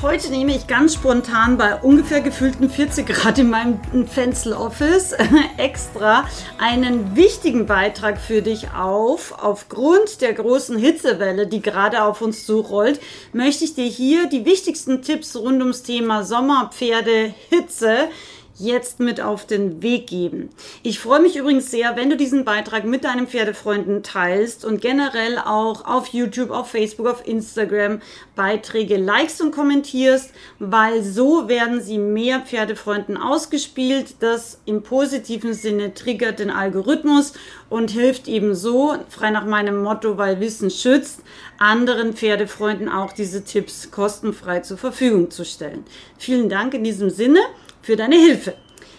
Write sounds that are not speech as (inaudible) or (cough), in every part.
Heute nehme ich ganz spontan bei ungefähr gefühlten 40 Grad in meinem Fenster-Office extra einen wichtigen Beitrag für dich auf. Aufgrund der großen Hitzewelle, die gerade auf uns zurollt, möchte ich dir hier die wichtigsten Tipps rund ums Thema Sommerpferde Hitze jetzt mit auf den Weg geben. Ich freue mich übrigens sehr, wenn du diesen Beitrag mit deinen Pferdefreunden teilst und generell auch auf YouTube, auf Facebook, auf Instagram Beiträge likest und kommentierst, weil so werden sie mehr Pferdefreunden ausgespielt. Das im positiven Sinne triggert den Algorithmus und hilft eben so, frei nach meinem Motto, weil Wissen schützt, anderen Pferdefreunden auch diese Tipps kostenfrei zur Verfügung zu stellen. Vielen Dank in diesem Sinne für deine Hilfe.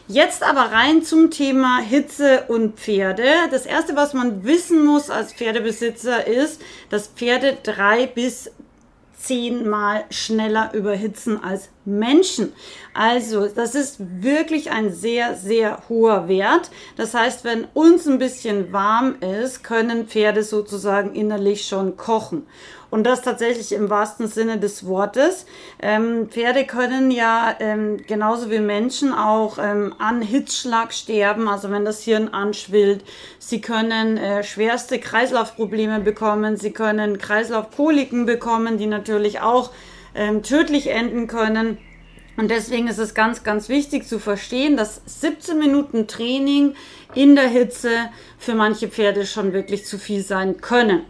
Jetzt aber rein zum Thema Hitze und Pferde. Das erste, was man wissen muss als Pferdebesitzer ist, dass Pferde drei bis zehnmal schneller überhitzen als Menschen. Also, das ist wirklich ein sehr, sehr hoher Wert. Das heißt, wenn uns ein bisschen warm ist, können Pferde sozusagen innerlich schon kochen. Und das tatsächlich im wahrsten Sinne des Wortes. Ähm, Pferde können ja ähm, genauso wie Menschen auch ähm, an Hitzschlag sterben, also wenn das Hirn anschwillt. Sie können äh, schwerste Kreislaufprobleme bekommen. Sie können Kreislaufkoliken bekommen, die natürlich auch ähm, tödlich enden können. Und deswegen ist es ganz, ganz wichtig zu verstehen, dass 17 Minuten Training in der Hitze für manche Pferde schon wirklich zu viel sein können.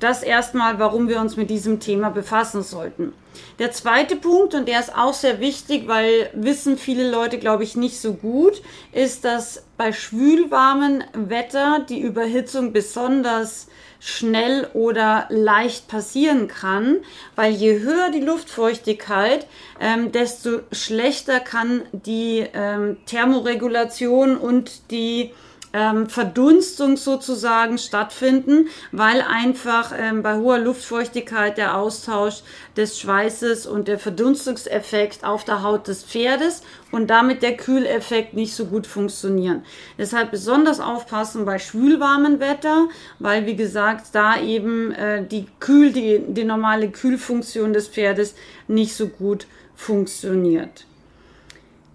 Das erstmal, warum wir uns mit diesem Thema befassen sollten. Der zweite Punkt, und der ist auch sehr wichtig, weil wissen viele Leute, glaube ich, nicht so gut, ist, dass bei schwülwarmem Wetter die Überhitzung besonders schnell oder leicht passieren kann, weil je höher die Luftfeuchtigkeit, ähm, desto schlechter kann die ähm, Thermoregulation und die ähm, Verdunstung sozusagen stattfinden, weil einfach ähm, bei hoher Luftfeuchtigkeit der Austausch des Schweißes und der Verdunstungseffekt auf der Haut des Pferdes und damit der Kühleffekt nicht so gut funktionieren. Deshalb besonders aufpassen bei schwülwarmem Wetter, weil wie gesagt da eben äh, die Kühl, die, die normale Kühlfunktion des Pferdes nicht so gut funktioniert.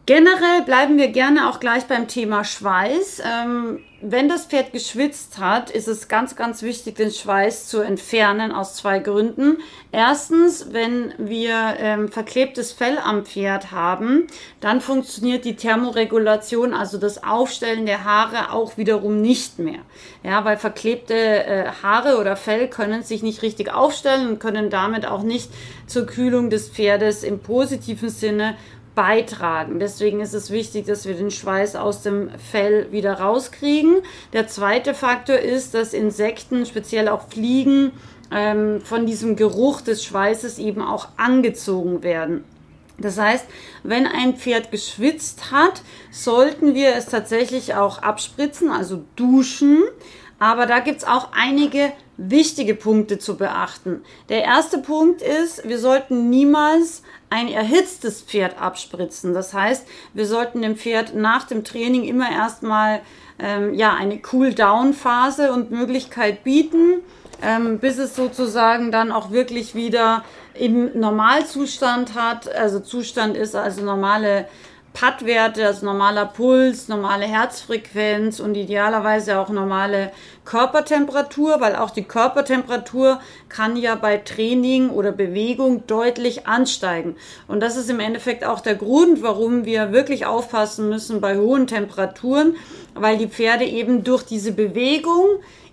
Generell bleiben wir gerne auch gleich beim Thema Schweiß. Ähm, wenn das Pferd geschwitzt hat, ist es ganz, ganz wichtig, den Schweiß zu entfernen aus zwei Gründen. Erstens, wenn wir ähm, verklebtes Fell am Pferd haben, dann funktioniert die Thermoregulation, also das Aufstellen der Haare, auch wiederum nicht mehr. Ja, weil verklebte äh, Haare oder Fell können sich nicht richtig aufstellen und können damit auch nicht zur Kühlung des Pferdes im positiven Sinne beitragen. Deswegen ist es wichtig, dass wir den Schweiß aus dem Fell wieder rauskriegen. Der zweite Faktor ist, dass Insekten, speziell auch Fliegen, ähm, von diesem Geruch des Schweißes eben auch angezogen werden. Das heißt, wenn ein Pferd geschwitzt hat, sollten wir es tatsächlich auch abspritzen, also duschen. Aber da gibt's auch einige wichtige Punkte zu beachten. Der erste Punkt ist, wir sollten niemals ein erhitztes Pferd abspritzen. Das heißt, wir sollten dem Pferd nach dem Training immer erstmal ähm, ja, eine Cool-Down-Phase und Möglichkeit bieten, ähm, bis es sozusagen dann auch wirklich wieder im Normalzustand hat. Also Zustand ist also normale Pattwerte, also normaler Puls, normale Herzfrequenz und idealerweise auch normale Körpertemperatur, weil auch die Körpertemperatur kann ja bei Training oder Bewegung deutlich ansteigen. Und das ist im Endeffekt auch der Grund, warum wir wirklich aufpassen müssen bei hohen Temperaturen, weil die Pferde eben durch diese Bewegung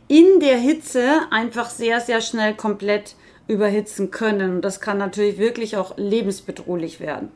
in der Hitze einfach sehr, sehr schnell komplett überhitzen können. Und das kann natürlich wirklich auch lebensbedrohlich werden.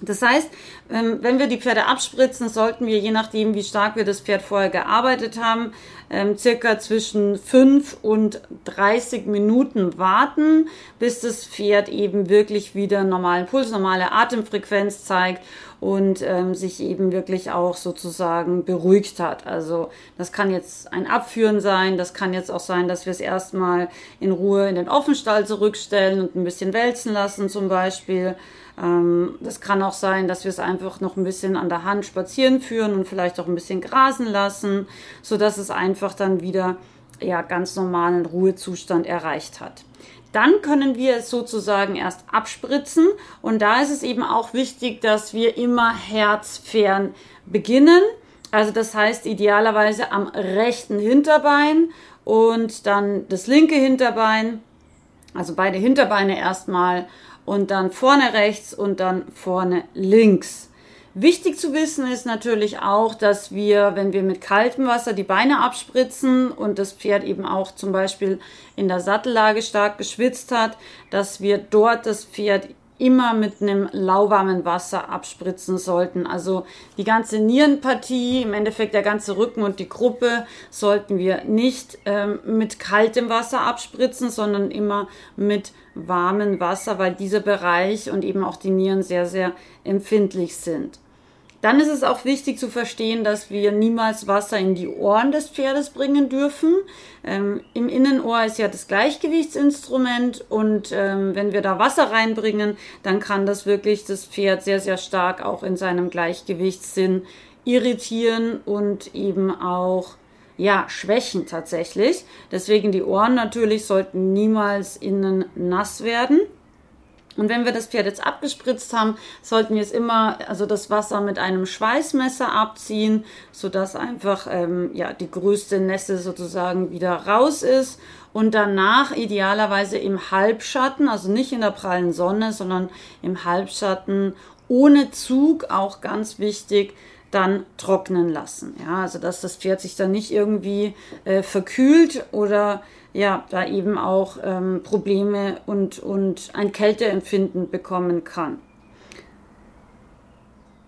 Das heißt, ähm, wenn wir die Pferde abspritzen, sollten wir, je nachdem, wie stark wir das Pferd vorher gearbeitet haben, ähm, circa zwischen 5 und 30 Minuten warten, bis das Pferd eben wirklich wieder normalen Puls, normale Atemfrequenz zeigt und ähm, sich eben wirklich auch sozusagen beruhigt hat. Also das kann jetzt ein Abführen sein, das kann jetzt auch sein, dass wir es erstmal in Ruhe in den Offenstall zurückstellen und ein bisschen wälzen lassen zum Beispiel. Ähm, das kann auch sein, dass wir es einfach noch ein bisschen an der Hand spazieren führen und vielleicht auch ein bisschen grasen lassen, so dass es einfach dann wieder ja ganz normalen Ruhezustand erreicht hat. Dann können wir es sozusagen erst abspritzen und da ist es eben auch wichtig, dass wir immer herzfern beginnen. Also das heißt idealerweise am rechten Hinterbein und dann das linke Hinterbein, also beide Hinterbeine erstmal und dann vorne rechts und dann vorne links. Wichtig zu wissen ist natürlich auch, dass wir, wenn wir mit kaltem Wasser die Beine abspritzen und das Pferd eben auch zum Beispiel in der Sattellage stark geschwitzt hat, dass wir dort das Pferd immer mit einem lauwarmen Wasser abspritzen sollten. Also die ganze Nierenpartie, im Endeffekt der ganze Rücken und die Gruppe sollten wir nicht ähm, mit kaltem Wasser abspritzen, sondern immer mit warmem Wasser, weil dieser Bereich und eben auch die Nieren sehr, sehr empfindlich sind. Dann ist es auch wichtig zu verstehen, dass wir niemals Wasser in die Ohren des Pferdes bringen dürfen. Ähm, Im Innenohr ist ja das Gleichgewichtsinstrument und ähm, wenn wir da Wasser reinbringen, dann kann das wirklich das Pferd sehr, sehr stark auch in seinem Gleichgewichtssinn irritieren und eben auch ja, schwächen tatsächlich. Deswegen die Ohren natürlich sollten niemals innen nass werden. Und wenn wir das Pferd jetzt abgespritzt haben, sollten wir es immer, also das Wasser mit einem Schweißmesser abziehen, sodass einfach ähm, ja, die größte Nässe sozusagen wieder raus ist. Und danach idealerweise im Halbschatten, also nicht in der prallen Sonne, sondern im Halbschatten ohne Zug, auch ganz wichtig, dann trocknen lassen. Ja, also dass das Pferd sich dann nicht irgendwie äh, verkühlt oder ja, da eben auch ähm, Probleme und, und ein Kälteempfinden bekommen kann.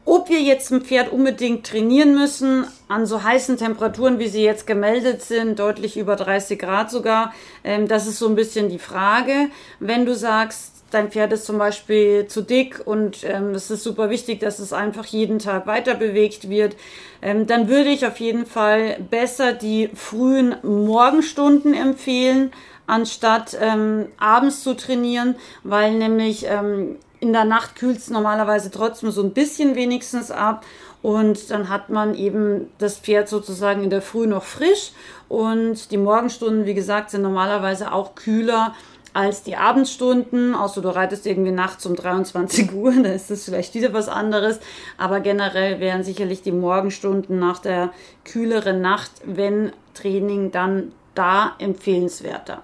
Ob wir jetzt ein Pferd unbedingt trainieren müssen, an so heißen Temperaturen, wie sie jetzt gemeldet sind, deutlich über 30 Grad sogar, ähm, das ist so ein bisschen die Frage. Wenn du sagst, dein Pferd ist zum Beispiel zu dick und ähm, es ist super wichtig, dass es einfach jeden Tag weiter bewegt wird, ähm, dann würde ich auf jeden Fall besser die frühen Morgenstunden empfehlen, anstatt ähm, abends zu trainieren, weil nämlich ähm, in der Nacht kühlt es normalerweise trotzdem so ein bisschen wenigstens ab und dann hat man eben das Pferd sozusagen in der Früh noch frisch und die Morgenstunden, wie gesagt, sind normalerweise auch kühler als die Abendstunden, außer du reitest irgendwie nachts um 23 (laughs) Uhr, da ist das vielleicht wieder was anderes. Aber generell wären sicherlich die Morgenstunden nach der kühleren Nacht, wenn Training, dann da empfehlenswerter.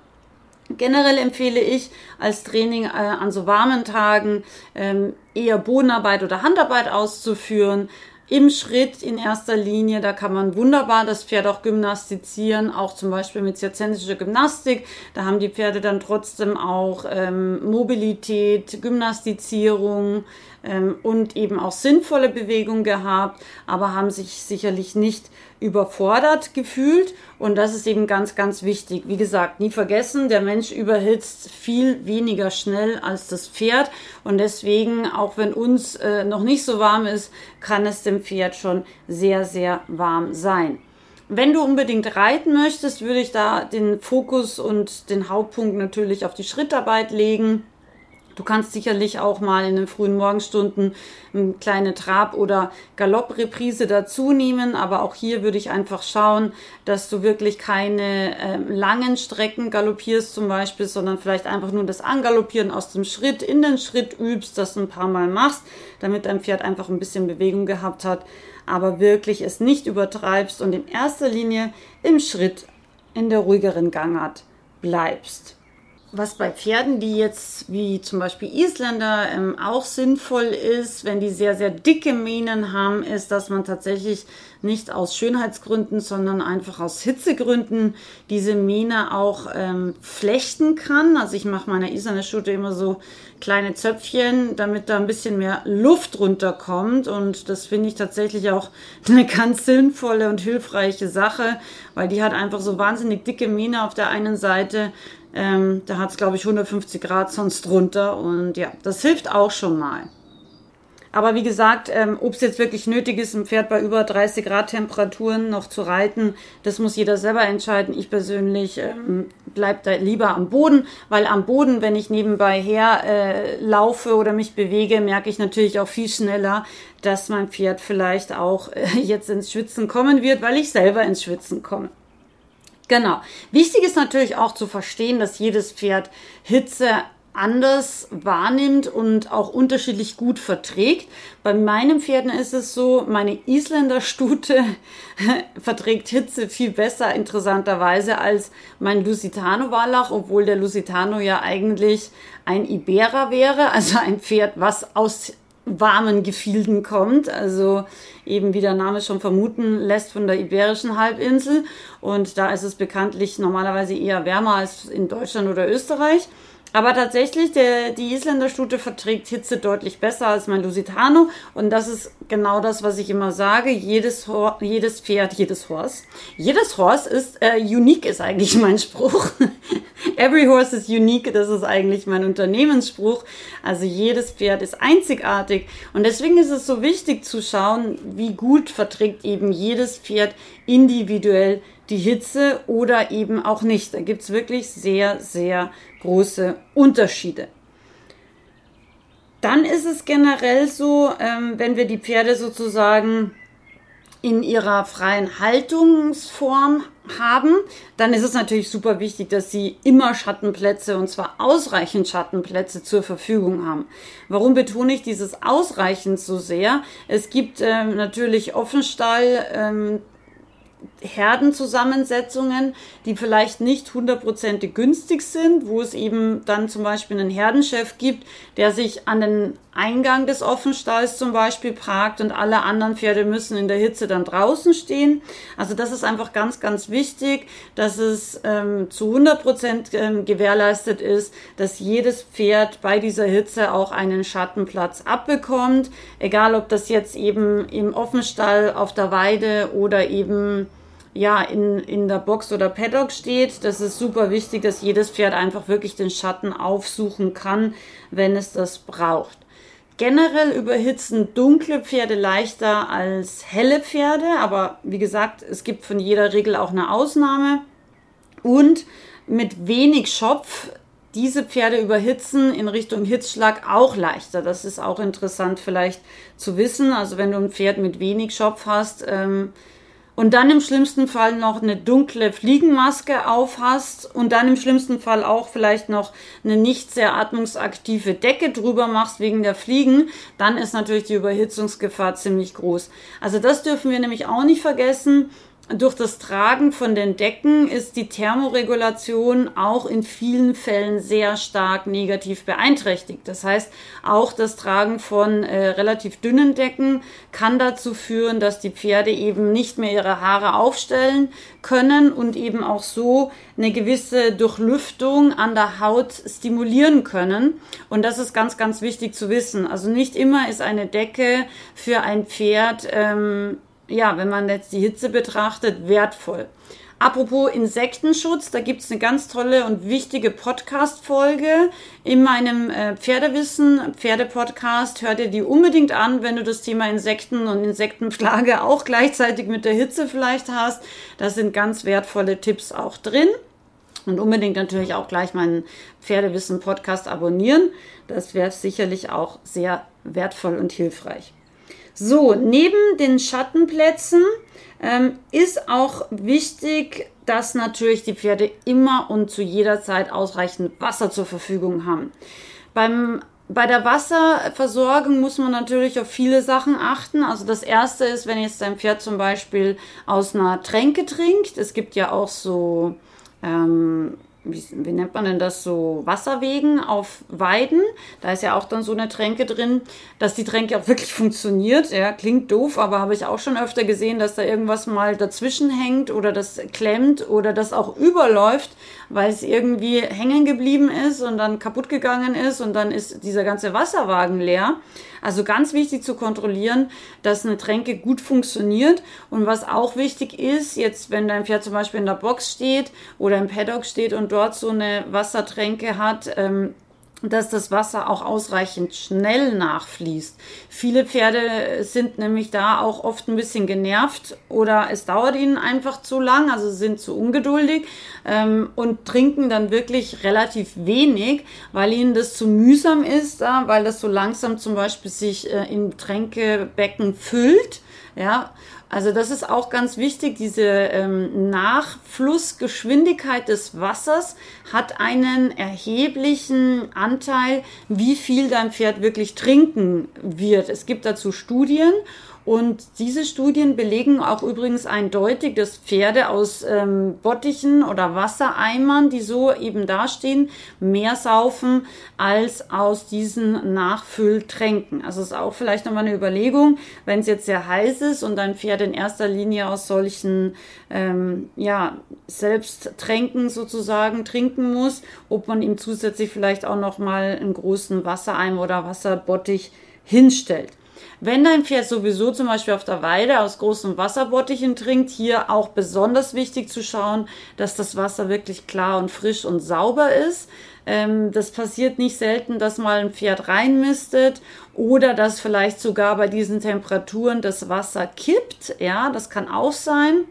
Generell empfehle ich als Training äh, an so warmen Tagen ähm, eher Bodenarbeit oder Handarbeit auszuführen, im Schritt in erster Linie. Da kann man wunderbar das Pferd auch gymnastizieren, auch zum Beispiel mit zirzentischer Gymnastik. Da haben die Pferde dann trotzdem auch ähm, Mobilität, Gymnastizierung ähm, und eben auch sinnvolle Bewegung gehabt, aber haben sich sicherlich nicht überfordert gefühlt. Und das ist eben ganz, ganz wichtig. Wie gesagt, nie vergessen, der Mensch überhitzt viel weniger schnell als das Pferd. Und deswegen, auch wenn uns äh, noch nicht so warm ist, kann es dem Pferd schon sehr, sehr warm sein. Wenn du unbedingt reiten möchtest, würde ich da den Fokus und den Hauptpunkt natürlich auf die Schrittarbeit legen. Du kannst sicherlich auch mal in den frühen Morgenstunden eine kleine Trab- oder Galoppreprise dazu nehmen, aber auch hier würde ich einfach schauen, dass du wirklich keine äh, langen Strecken galoppierst zum Beispiel, sondern vielleicht einfach nur das Angaloppieren aus dem Schritt in den Schritt übst, das ein paar Mal machst, damit dein Pferd einfach ein bisschen Bewegung gehabt hat, aber wirklich es nicht übertreibst und in erster Linie im Schritt in der ruhigeren Gangart bleibst was bei Pferden, die jetzt wie zum Beispiel Isländer ähm, auch sinnvoll ist, wenn die sehr, sehr dicke Mähnen haben, ist, dass man tatsächlich nicht aus Schönheitsgründen, sondern einfach aus Hitzegründen diese Mähne auch ähm, flechten kann. Also ich mache meiner Isländer Schute immer so kleine Zöpfchen, damit da ein bisschen mehr Luft runterkommt. Und das finde ich tatsächlich auch (laughs) eine ganz sinnvolle und hilfreiche Sache, weil die hat einfach so wahnsinnig dicke Mähne auf der einen Seite ähm, da hat es, glaube ich, 150 Grad sonst drunter. Und ja, das hilft auch schon mal. Aber wie gesagt, ähm, ob es jetzt wirklich nötig ist, ein Pferd bei über 30 Grad Temperaturen noch zu reiten, das muss jeder selber entscheiden. Ich persönlich ähm, bleibe da lieber am Boden, weil am Boden, wenn ich nebenbei her äh, laufe oder mich bewege, merke ich natürlich auch viel schneller, dass mein Pferd vielleicht auch äh, (laughs) jetzt ins Schwitzen kommen wird, weil ich selber ins Schwitzen komme. Genau. Wichtig ist natürlich auch zu verstehen, dass jedes Pferd Hitze anders wahrnimmt und auch unterschiedlich gut verträgt. Bei meinen Pferden ist es so, meine Isländer Stute (laughs) verträgt Hitze viel besser, interessanterweise, als mein Lusitano Wallach, obwohl der Lusitano ja eigentlich ein Iberer wäre, also ein Pferd, was aus warmen Gefilden kommt, also eben wie der Name schon vermuten lässt von der Iberischen Halbinsel. Und da ist es bekanntlich normalerweise eher wärmer als in Deutschland oder Österreich. Aber tatsächlich, der, die Isländerstute verträgt Hitze deutlich besser als mein Lusitano. Und das ist genau das, was ich immer sage. Jedes, Hor jedes Pferd, jedes Horse. Jedes Horse ist äh, unique, ist eigentlich (laughs) mein Spruch. Every horse is unique, das ist eigentlich mein Unternehmensspruch. Also jedes Pferd ist einzigartig. Und deswegen ist es so wichtig zu schauen, wie gut verträgt eben jedes Pferd individuell die Hitze oder eben auch nicht. Da gibt es wirklich sehr, sehr große Unterschiede. Dann ist es generell so, ähm, wenn wir die Pferde sozusagen in ihrer freien Haltungsform haben, dann ist es natürlich super wichtig, dass sie immer Schattenplätze und zwar ausreichend Schattenplätze zur Verfügung haben. Warum betone ich dieses ausreichend so sehr? Es gibt ähm, natürlich Offenstall, ähm, Herdenzusammensetzungen, die vielleicht nicht hundertprozentig günstig sind, wo es eben dann zum Beispiel einen Herdenchef gibt, der sich an den Eingang des Offenstalls zum Beispiel parkt und alle anderen Pferde müssen in der Hitze dann draußen stehen. Also das ist einfach ganz, ganz wichtig, dass es ähm, zu 100 Prozent ähm, gewährleistet ist, dass jedes Pferd bei dieser Hitze auch einen Schattenplatz abbekommt, egal ob das jetzt eben im Offenstall auf der Weide oder eben ja, in, in der Box oder Paddock steht. Das ist super wichtig, dass jedes Pferd einfach wirklich den Schatten aufsuchen kann, wenn es das braucht. Generell überhitzen dunkle Pferde leichter als helle Pferde, aber wie gesagt, es gibt von jeder Regel auch eine Ausnahme. Und mit wenig Schopf diese Pferde überhitzen in Richtung Hitzschlag auch leichter. Das ist auch interessant vielleicht zu wissen. Also wenn du ein Pferd mit wenig Schopf hast, ähm, und dann im schlimmsten Fall noch eine dunkle Fliegenmaske aufhast und dann im schlimmsten Fall auch vielleicht noch eine nicht sehr atmungsaktive Decke drüber machst wegen der Fliegen, dann ist natürlich die Überhitzungsgefahr ziemlich groß. Also das dürfen wir nämlich auch nicht vergessen durch das Tragen von den Decken ist die Thermoregulation auch in vielen Fällen sehr stark negativ beeinträchtigt. Das heißt, auch das Tragen von äh, relativ dünnen Decken kann dazu führen, dass die Pferde eben nicht mehr ihre Haare aufstellen können und eben auch so eine gewisse Durchlüftung an der Haut stimulieren können. Und das ist ganz, ganz wichtig zu wissen. Also nicht immer ist eine Decke für ein Pferd ähm, ja, wenn man jetzt die Hitze betrachtet, wertvoll. Apropos Insektenschutz, da gibt's eine ganz tolle und wichtige Podcast-Folge in meinem äh, Pferdewissen, Pferdepodcast. Hört ihr die unbedingt an, wenn du das Thema Insekten und Insektenplage (laughs) auch gleichzeitig mit der Hitze vielleicht hast. Da sind ganz wertvolle Tipps auch drin. Und unbedingt natürlich auch gleich meinen Pferdewissen-Podcast abonnieren. Das wäre sicherlich auch sehr wertvoll und hilfreich. So, neben den Schattenplätzen ähm, ist auch wichtig, dass natürlich die Pferde immer und zu jeder Zeit ausreichend Wasser zur Verfügung haben. Beim bei der Wasserversorgung muss man natürlich auf viele Sachen achten. Also das erste ist, wenn jetzt dein Pferd zum Beispiel aus einer Tränke trinkt. Es gibt ja auch so ähm, wie, wie, nennt man denn das, so Wasserwegen auf Weiden. Da ist ja auch dann so eine Tränke drin, dass die Tränke auch wirklich funktioniert. Ja, klingt doof, aber habe ich auch schon öfter gesehen, dass da irgendwas mal dazwischen hängt oder das klemmt oder das auch überläuft, weil es irgendwie hängen geblieben ist und dann kaputt gegangen ist und dann ist dieser ganze Wasserwagen leer. Also ganz wichtig zu kontrollieren, dass eine Tränke gut funktioniert. Und was auch wichtig ist, jetzt wenn dein Pferd zum Beispiel in der Box steht oder im Paddock steht und dort so eine Wassertränke hat, ähm, dass das Wasser auch ausreichend schnell nachfließt. Viele Pferde sind nämlich da auch oft ein bisschen genervt oder es dauert ihnen einfach zu lang, also sind zu ungeduldig ähm, und trinken dann wirklich relativ wenig, weil ihnen das zu mühsam ist, äh, weil das so langsam zum Beispiel sich äh, im Tränkebecken füllt. Ja, also das ist auch ganz wichtig. Diese ähm, Nachflussgeschwindigkeit des Wassers hat einen erheblichen Anteil, wie viel dein Pferd wirklich trinken wird. Es gibt dazu Studien und diese Studien belegen auch übrigens eindeutig, dass Pferde aus ähm, Bottichen oder Wassereimern, die so eben dastehen, mehr saufen als aus diesen Nachfülltränken. Also ist auch vielleicht nochmal eine Überlegung, wenn es jetzt sehr heiß ist und dein Pferd in erster Linie aus solchen ähm, ja, Selbsttränken sozusagen trinken muss, ob man ihm zusätzlich vielleicht auch nochmal einen großen Wassereimer oder Wasserbottich hinstellt. Wenn dein Pferd sowieso zum Beispiel auf der Weide aus großen Wasserbottichen trinkt, hier auch besonders wichtig zu schauen, dass das Wasser wirklich klar und frisch und sauber ist. Ähm, das passiert nicht selten, dass mal ein Pferd reinmistet oder dass vielleicht sogar bei diesen Temperaturen das Wasser kippt. Ja, das kann auch sein.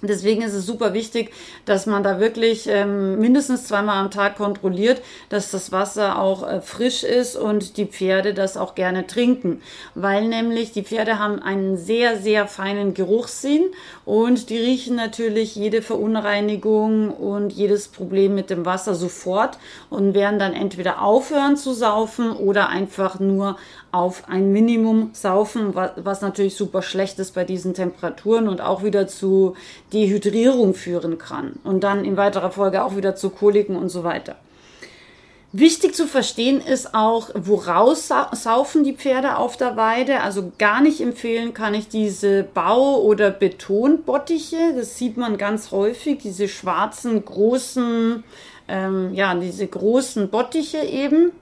Deswegen ist es super wichtig, dass man da wirklich ähm, mindestens zweimal am Tag kontrolliert, dass das Wasser auch äh, frisch ist und die Pferde das auch gerne trinken. Weil nämlich die Pferde haben einen sehr, sehr feinen Geruchssinn und die riechen natürlich jede Verunreinigung und jedes Problem mit dem Wasser sofort und werden dann entweder aufhören zu saufen oder einfach nur auf ein Minimum saufen, was natürlich super schlecht ist bei diesen Temperaturen und auch wieder zu Dehydrierung führen kann und dann in weiterer Folge auch wieder zu Koliken und so weiter. Wichtig zu verstehen ist auch, woraus saufen die Pferde auf der Weide. Also gar nicht empfehlen kann ich diese Bau- oder Betonbottiche. Das sieht man ganz häufig, diese schwarzen, großen, ähm, ja, diese großen Bottiche eben.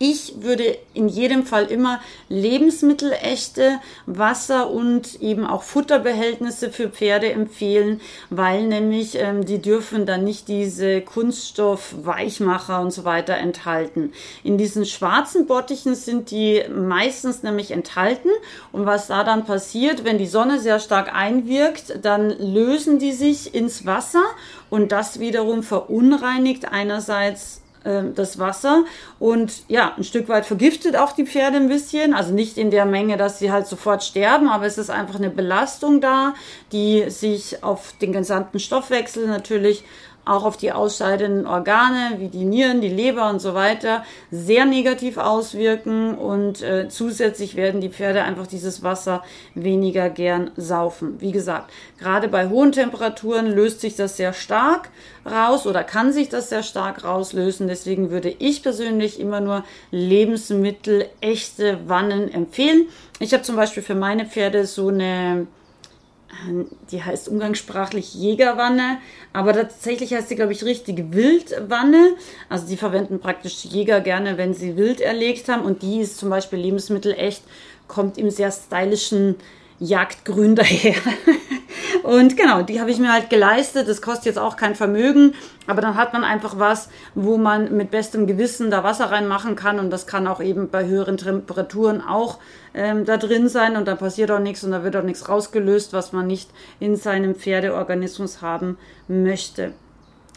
Ich würde in jedem Fall immer lebensmittelechte Wasser und eben auch Futterbehältnisse für Pferde empfehlen, weil nämlich ähm, die dürfen dann nicht diese Kunststoff-Weichmacher und so weiter enthalten. In diesen schwarzen Bottichen sind die meistens nämlich enthalten und was da dann passiert, wenn die Sonne sehr stark einwirkt, dann lösen die sich ins Wasser und das wiederum verunreinigt einerseits das Wasser und ja, ein Stück weit vergiftet auch die Pferde ein bisschen. Also nicht in der Menge, dass sie halt sofort sterben, aber es ist einfach eine Belastung da, die sich auf den gesamten Stoffwechsel natürlich auch auf die ausscheidenden Organe wie die Nieren, die Leber und so weiter sehr negativ auswirken und äh, zusätzlich werden die Pferde einfach dieses Wasser weniger gern saufen. Wie gesagt, gerade bei hohen Temperaturen löst sich das sehr stark raus oder kann sich das sehr stark rauslösen. Deswegen würde ich persönlich immer nur Lebensmittel, echte Wannen empfehlen. Ich habe zum Beispiel für meine Pferde so eine die heißt umgangssprachlich Jägerwanne, aber tatsächlich heißt sie, glaube ich, richtig Wildwanne. Also die verwenden praktisch Jäger gerne, wenn sie wild erlegt haben. Und die ist zum Beispiel Lebensmittel echt, kommt im sehr stylischen Jagdgrün daher. (laughs) Und genau, die habe ich mir halt geleistet. Das kostet jetzt auch kein Vermögen, aber dann hat man einfach was, wo man mit bestem Gewissen da Wasser reinmachen kann und das kann auch eben bei höheren Temperaturen auch ähm, da drin sein und dann passiert auch nichts und da wird auch nichts rausgelöst, was man nicht in seinem Pferdeorganismus haben möchte.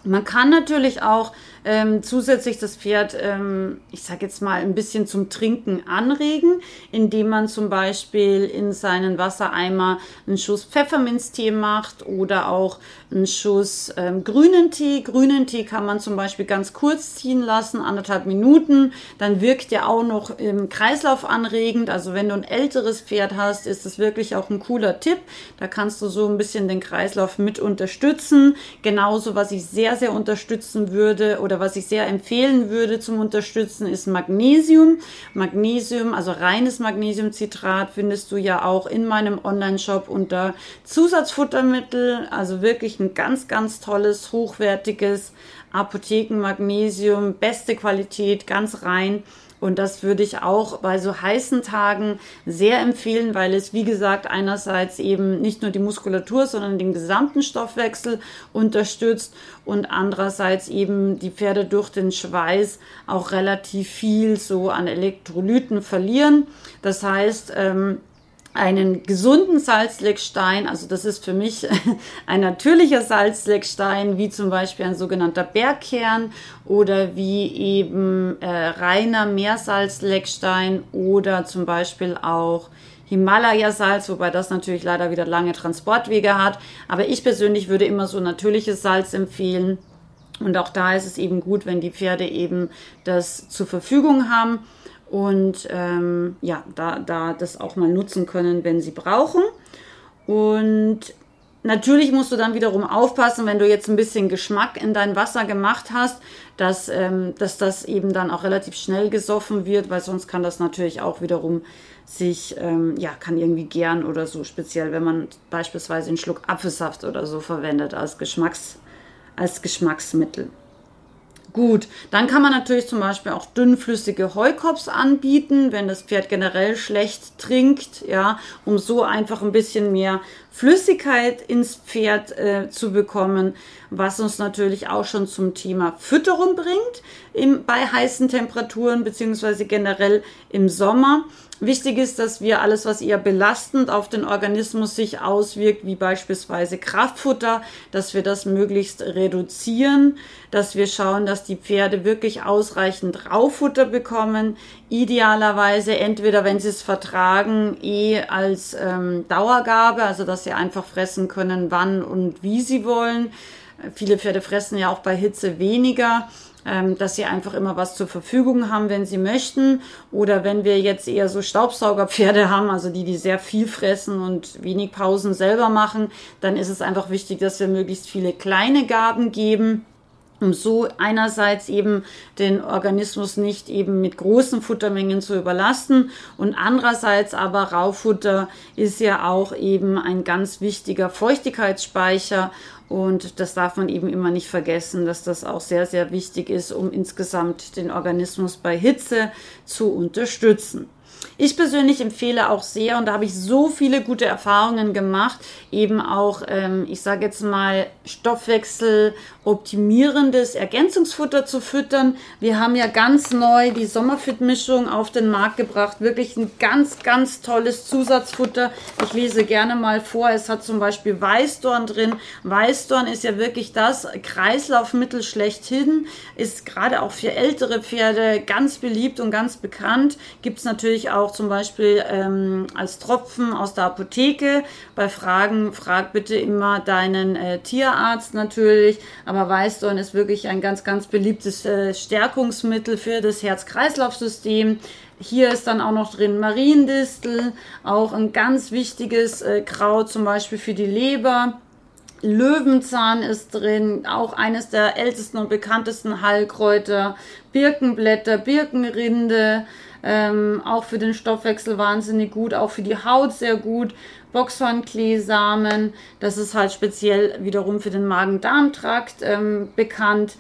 Man kann natürlich auch ähm, zusätzlich das Pferd, ähm, ich sage jetzt mal, ein bisschen zum Trinken anregen, indem man zum Beispiel in seinen Wassereimer einen Schuss Pfefferminztee macht oder auch einen Schuss ähm, grünen Tee. Grünen Tee kann man zum Beispiel ganz kurz ziehen lassen, anderthalb Minuten. Dann wirkt der auch noch im Kreislauf anregend. Also wenn du ein älteres Pferd hast, ist das wirklich auch ein cooler Tipp. Da kannst du so ein bisschen den Kreislauf mit unterstützen. Genauso, was ich sehr, sehr unterstützen würde oder was ich sehr empfehlen würde zum Unterstützen, ist Magnesium. Magnesium, also reines Magnesiumcitrat, findest du ja auch in meinem Online-Shop unter Zusatzfuttermittel. Also wirklich ein ganz, ganz tolles, hochwertiges Apothekenmagnesium, beste Qualität, ganz rein. Und das würde ich auch bei so heißen Tagen sehr empfehlen, weil es, wie gesagt, einerseits eben nicht nur die Muskulatur, sondern den gesamten Stoffwechsel unterstützt und andererseits eben die Pferde durch den Schweiß auch relativ viel so an Elektrolyten verlieren. Das heißt, ähm, einen gesunden Salzleckstein, also das ist für mich (laughs) ein natürlicher Salzleckstein, wie zum Beispiel ein sogenannter Bergkern oder wie eben äh, reiner Meersalzleckstein oder zum Beispiel auch Himalaya-Salz, wobei das natürlich leider wieder lange Transportwege hat. Aber ich persönlich würde immer so natürliches Salz empfehlen. Und auch da ist es eben gut, wenn die Pferde eben das zur Verfügung haben und ähm, ja, da, da das auch mal nutzen können, wenn sie brauchen. Und natürlich musst du dann wiederum aufpassen, wenn du jetzt ein bisschen Geschmack in dein Wasser gemacht hast, dass, ähm, dass das eben dann auch relativ schnell gesoffen wird, weil sonst kann das natürlich auch wiederum sich, ähm, ja, kann irgendwie gern oder so, speziell wenn man beispielsweise einen Schluck Apfelsaft oder so verwendet als Geschmacks, als Geschmacksmittel. Gut, dann kann man natürlich zum Beispiel auch dünnflüssige Heukops anbieten, wenn das Pferd generell schlecht trinkt, ja, um so einfach ein bisschen mehr Flüssigkeit ins Pferd äh, zu bekommen, was uns natürlich auch schon zum Thema Fütterung bringt im, bei heißen Temperaturen beziehungsweise generell im Sommer. Wichtig ist, dass wir alles, was eher belastend auf den Organismus sich auswirkt, wie beispielsweise Kraftfutter, dass wir das möglichst reduzieren, dass wir schauen, dass die Pferde wirklich ausreichend Raufutter bekommen, idealerweise entweder, wenn sie es vertragen, eh als ähm, Dauergabe, also dass sie einfach fressen können, wann und wie sie wollen. Viele Pferde fressen ja auch bei Hitze weniger ähm, dass sie einfach immer was zur Verfügung haben, wenn sie möchten. Oder wenn wir jetzt eher so Staubsaugerpferde (laughs) haben, also die, die sehr viel fressen und wenig Pausen selber machen, dann ist es einfach wichtig, dass wir möglichst viele kleine Gaben geben um so einerseits eben den Organismus nicht eben mit großen Futtermengen zu überlasten und andererseits aber Raufutter ist ja auch eben ein ganz wichtiger Feuchtigkeitsspeicher und das darf man eben immer nicht vergessen, dass das auch sehr, sehr wichtig ist, um insgesamt den Organismus bei Hitze zu unterstützen. Ich persönlich empfehle auch sehr, und da habe ich so viele gute Erfahrungen gemacht, eben auch, ähm, ich sage jetzt mal, Stoffwechsel optimierendes Ergänzungsfutter zu füttern. Wir haben ja ganz neu die Sommerfit-Mischung auf den Markt gebracht. Wirklich ein ganz, ganz tolles Zusatzfutter. Ich lese gerne mal vor. Es hat zum Beispiel Weißdorn drin. Weißdorn ist ja wirklich das Kreislaufmittel schlechthin. Ist gerade auch für ältere Pferde ganz beliebt und ganz bekannt. Gibt es natürlich auch zum Beispiel ähm, als Tropfen aus der Apotheke. Bei Fragen frag bitte immer deinen äh, Tierarzt natürlich. Aber Weißdorn ist wirklich ein ganz, ganz beliebtes äh, Stärkungsmittel für das Herz-Kreislauf-System. Hier ist dann auch noch drin Mariendistel, auch ein ganz wichtiges äh, Kraut, zum Beispiel für die Leber. Löwenzahn ist drin, auch eines der ältesten und bekanntesten Heilkräuter. Birkenblätter, Birkenrinde, ähm, auch für den Stoffwechsel wahnsinnig gut, auch für die Haut sehr gut. Boxhornkleesamen, das ist halt speziell wiederum für den Magen-Darm-Trakt ähm, bekannt,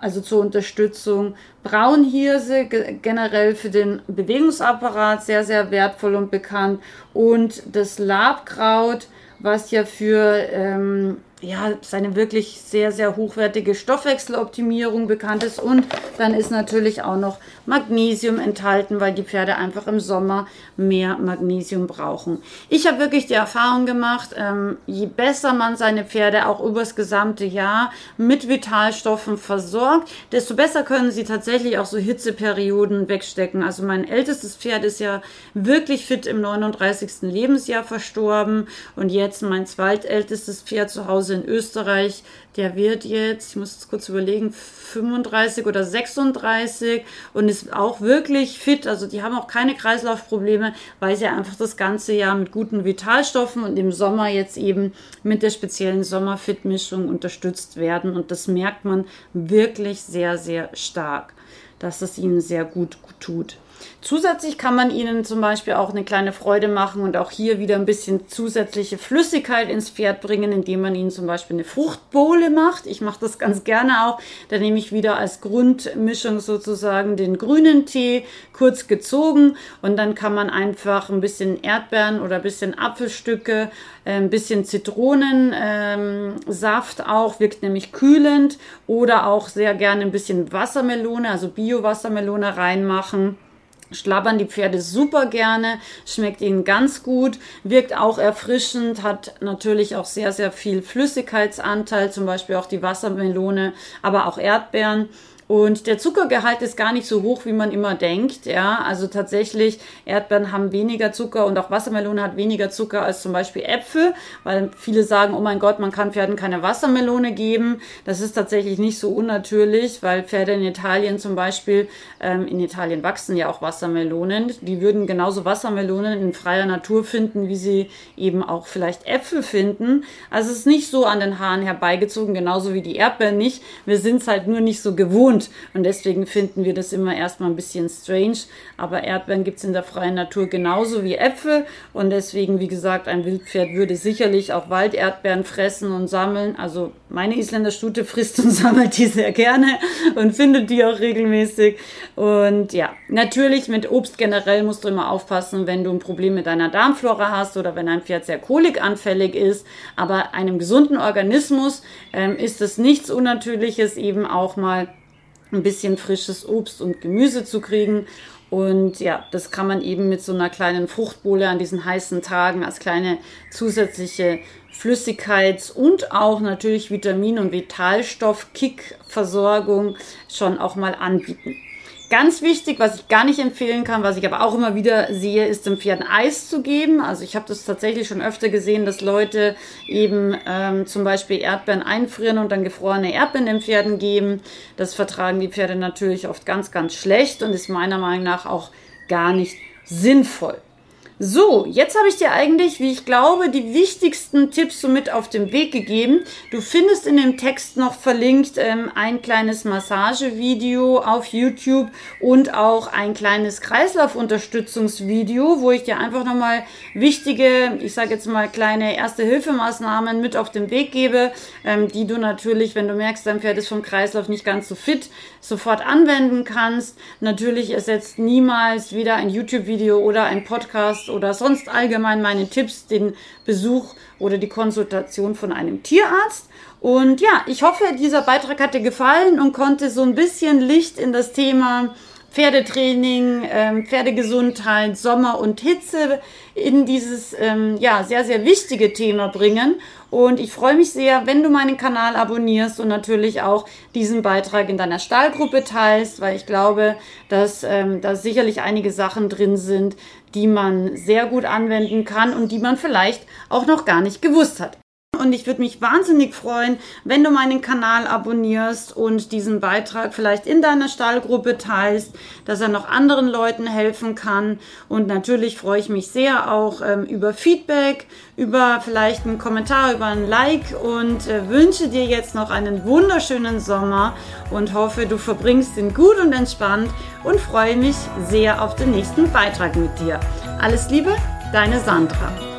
also zur Unterstützung. Braunhirse generell für den Bewegungsapparat sehr, sehr wertvoll und bekannt. Und das Labkraut, was ja für ähm, ja, seine wirklich sehr, sehr hochwertige Stoffwechseloptimierung bekannt ist. Und dann ist natürlich auch noch Magnesium enthalten, weil die Pferde einfach im Sommer mehr Magnesium brauchen. Ich habe wirklich die Erfahrung gemacht, ähm, je besser man seine Pferde auch übers gesamte Jahr mit Vitalstoffen versorgt, desto besser können sie tatsächlich auch so Hitzeperioden wegstecken. Also mein ältestes Pferd ist ja wirklich fit im 39. Lebensjahr verstorben und jetzt mein zweitältestes Pferd zu Hause in Österreich, der wird jetzt, ich muss jetzt kurz überlegen, 35 oder 36 und ist auch wirklich fit. Also die haben auch keine Kreislaufprobleme, weil sie einfach das ganze Jahr mit guten Vitalstoffen und im Sommer jetzt eben mit der speziellen Sommerfit-Mischung unterstützt werden. Und das merkt man wirklich sehr, sehr stark. dass es ihnen sehr gut tut. Zusätzlich kann man ihnen zum Beispiel auch eine kleine Freude machen und auch hier wieder ein bisschen zusätzliche Flüssigkeit ins Pferd bringen, indem man ihnen zum Beispiel eine Fruchtbowle macht. Ich mache das ganz gerne auch. Da nehme ich wieder als Grundmischung sozusagen den grünen Tee kurz gezogen und dann kann man einfach ein bisschen Erdbeeren oder ein bisschen Apfelstücke, äh, ein bisschen Zitronensaft ähm, auch, wirkt nämlich kühlend oder auch sehr gerne ein bisschen Wassermelone, also Bio-Wassermelone reinmachen schlabbern die Pferde super gerne, schmeckt ihnen ganz gut, wirkt auch erfrischend, hat natürlich auch sehr, sehr viel Flüssigkeitsanteil, zum Beispiel auch die Wassermelone, aber auch Erdbeeren. Und der Zuckergehalt ist gar nicht so hoch, wie man immer denkt. Ja, also tatsächlich, Erdbeeren haben weniger Zucker und auch Wassermelone hat weniger Zucker als zum Beispiel Äpfel, weil viele sagen, oh mein Gott, man kann Pferden keine Wassermelone geben. Das ist tatsächlich nicht so unnatürlich, weil Pferde in Italien zum Beispiel, ähm, in Italien wachsen ja auch Wassermelonen. Die würden genauso Wassermelonen in freier Natur finden, wie sie eben auch vielleicht Äpfel finden. Also es ist nicht so an den Haaren herbeigezogen, genauso wie die Erdbeeren nicht. Wir sind es halt nur nicht so gewohnt gewohnt. Und deswegen finden wir das immer erstmal ein bisschen strange. Aber Erdbeeren gibt es in der freien Natur genauso wie Äpfel. Und deswegen, wie gesagt, ein Wildpferd würde sicherlich auch Walderdbeeren fressen und sammeln. Also meine Isländer Stute frisst und (laughs) sammelt die sehr gerne und findet die auch regelmäßig. Und ja, natürlich mit Obst generell musst du immer aufpassen, wenn du ein Problem mit deiner Darmflora hast oder wenn ein Pferd sehr kolikanfällig ist. Aber einem gesunden Organismus ähm, ist es nichts Unnatürliches, eben auch mal ein bisschen frisches Obst und Gemüse zu kriegen. Und ja, das kann man eben mit so einer kleinen Fruchtbowle an diesen heißen Tagen als kleine zusätzliche Flüssigkeits- und auch natürlich Vitamin- und Vitalstoff-Kick-Versorgung schon auch mal anbieten. Ganz wichtig, was ich gar nicht empfehlen kann, was ich aber auch immer wieder sehe, ist dem Pferden Eis zu geben. Also ich habe das tatsächlich schon öfter gesehen, dass Leute eben ähm, zum Beispiel Erdbeeren einfrieren und dann gefrorene Erdbeeren den Pferden geben. Das vertragen die Pferde natürlich oft ganz, ganz schlecht und ist meiner Meinung nach auch gar nicht sinnvoll. So, jetzt habe ich dir eigentlich, wie ich glaube, die wichtigsten Tipps so mit auf den Weg gegeben. Du findest in dem Text noch verlinkt ähm, ein kleines Massagevideo auf YouTube und auch ein kleines Kreislaufunterstützungsvideo, wo ich dir einfach nochmal wichtige, ich sage jetzt mal kleine Erste-Hilfemaßnahmen mit auf den Weg gebe, ähm, die du natürlich, wenn du merkst, dein Pferd ist vom Kreislauf nicht ganz so fit, sofort anwenden kannst. Natürlich ersetzt niemals wieder ein YouTube-Video oder ein Podcast oder sonst allgemein meine Tipps, den Besuch oder die Konsultation von einem Tierarzt. Und ja, ich hoffe, dieser Beitrag hat dir gefallen und konnte so ein bisschen Licht in das Thema Pferdetraining, ähm, Pferdegesundheit, Sommer und Hitze in dieses ähm, ja sehr sehr wichtige Thema bringen. Und ich freue mich sehr, wenn du meinen Kanal abonnierst und natürlich auch diesen Beitrag in deiner Stallgruppe teilst, weil ich glaube, dass ähm, da sicherlich einige Sachen drin sind, die man sehr gut anwenden kann und die man vielleicht auch noch gar nicht gewusst hat und ich würde mich wahnsinnig freuen, wenn du meinen Kanal abonnierst und diesen Beitrag vielleicht in deiner Stallgruppe teilst, dass er noch anderen Leuten helfen kann. Und natürlich freue ich mich sehr auch ähm, über Feedback, über vielleicht einen Kommentar, über ein Like und äh, wünsche dir jetzt noch einen wunderschönen Sommer und hoffe, du verbringst ihn gut und entspannt und freue mich sehr auf den nächsten Beitrag mit dir. Alles Liebe, deine Sandra.